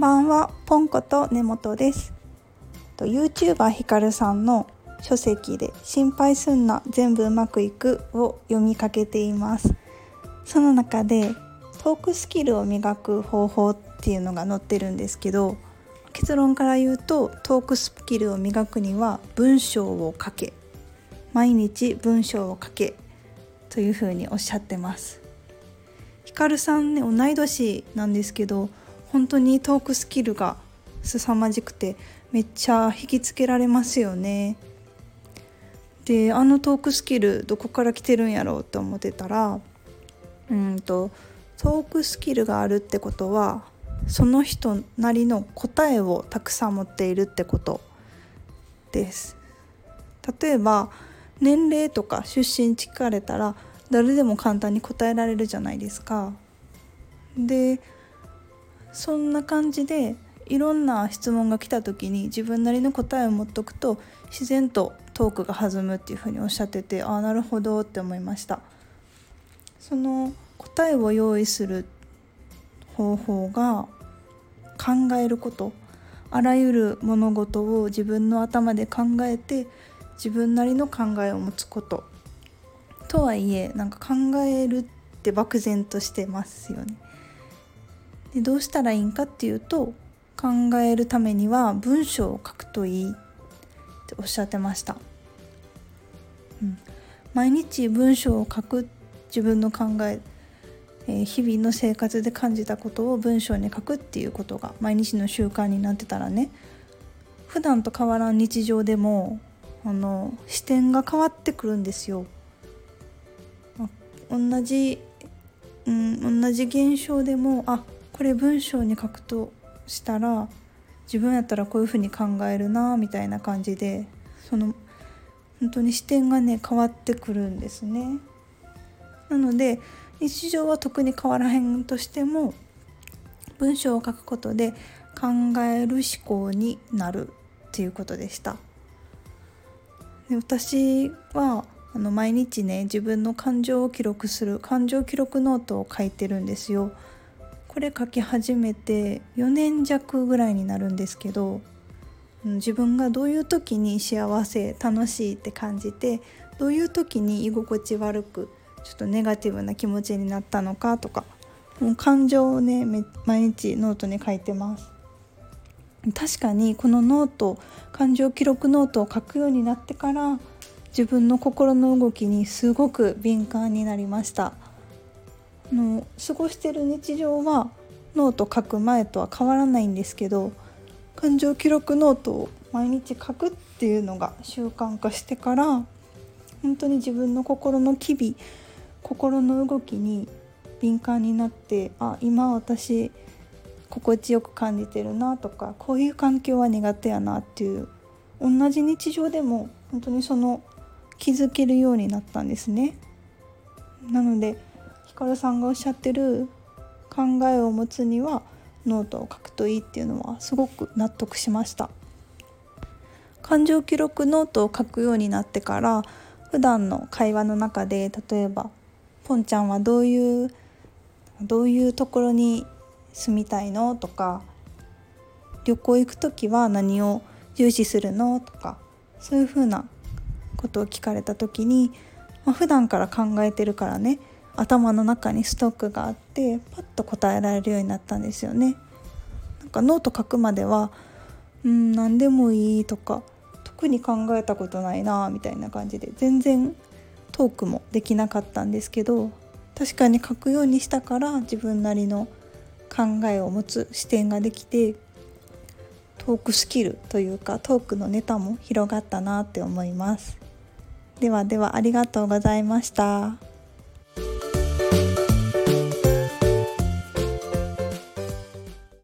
んばんは、ポンコと根本です。と YouTuber ひかるさんの書籍で心配すんな全部うまくいくを読みかけています。その中でトークスキルを磨く方法っていうのが載ってるんですけど、結論から言うとトークスキルを磨くには文章を書け、毎日文章を書けというふうにおっしゃってます。ひかるさんね同い年なんですけど本当にトークスキルが凄まじくてめっちゃ引きつけられますよね。であのトークスキルどこから来てるんやろうって思ってたらうんとトークスキルがあるってことはその人なりの答えをたくさん持っているってことです。例えば年齢とか出身地聞かれたら誰でも簡単に答えられるじゃないですか。でそんな感じでいろんな質問が来た時に自分なりの答えを持っとくと自然とトークが弾むっていうふうにおっしゃっててああなるほどって思いましたその答えを用意する方法が考えることあらゆる物事を自分の頭で考えて自分なりの考えを持つこととはいえなんか考えるって漠然としてますよね。でどうしたらいいんかっていうと考えるためには文章を書くといいっておっしゃってました。うん、毎日文章を書く自分の考ええ日々の生活で感じたことを文章に書くっていうことが毎日の習慣になってたらね普段と変わらん日常でもあの視点が変わってくるんですよ。同じ、うん、同じ現象でもあこれ文章に書くとしたら自分やったらこういうふうに考えるなみたいな感じでその本当に視点がね変わってくるんですね。なので日常は特に変わらへんとしても文章を書くことで考える思考になるっていうことでした。で私はあの毎日ね自分の感情を記録する感情記録ノートを書いてるんですよ。これ書き始めて4年弱ぐらいになるんですけどうん自分がどういう時に幸せ楽しいって感じてどういう時に居心地悪くちょっとネガティブな気持ちになったのかとかもう感情をね毎日ノートに書いてます。確かにこのノート感情記録ノートを書くようになってから自分の心の動きにすごく敏感になりましたあの過ごしてる日常はノート書く前とは変わらないんですけど感情記録ノートを毎日書くっていうのが習慣化してから本当に自分の心の機微心の動きに敏感になってあ今私心地よく感じてるなとかこういう環境は苦手やなっていう同じ日常でも本当にその気づけるようになったんですね。なのでひかるさんがおっしゃってる考えを持つにはノートを書くといいっていうのはすごく納得しました。感情記録ノートを書くようになってから普段の会話の中で例えば「ポンちゃんはどういうどういうところに住みたいの?」とか「旅行行く時は何を重視するの?」とかそういうふうなことを聞かれた時に、まあ、普段から考えてるからね頭の中にストックがあってパッと答えられるようになったんですよね。なんかノート書くまでは「うん何でもいい」とか「特に考えたことないな」みたいな感じで全然トークもできなかったんですけど確かに書くようにしたから自分なりの考えを持つ視点ができてトークスキルというかトークのネタも広がったなって思います。ではではありがとうございました。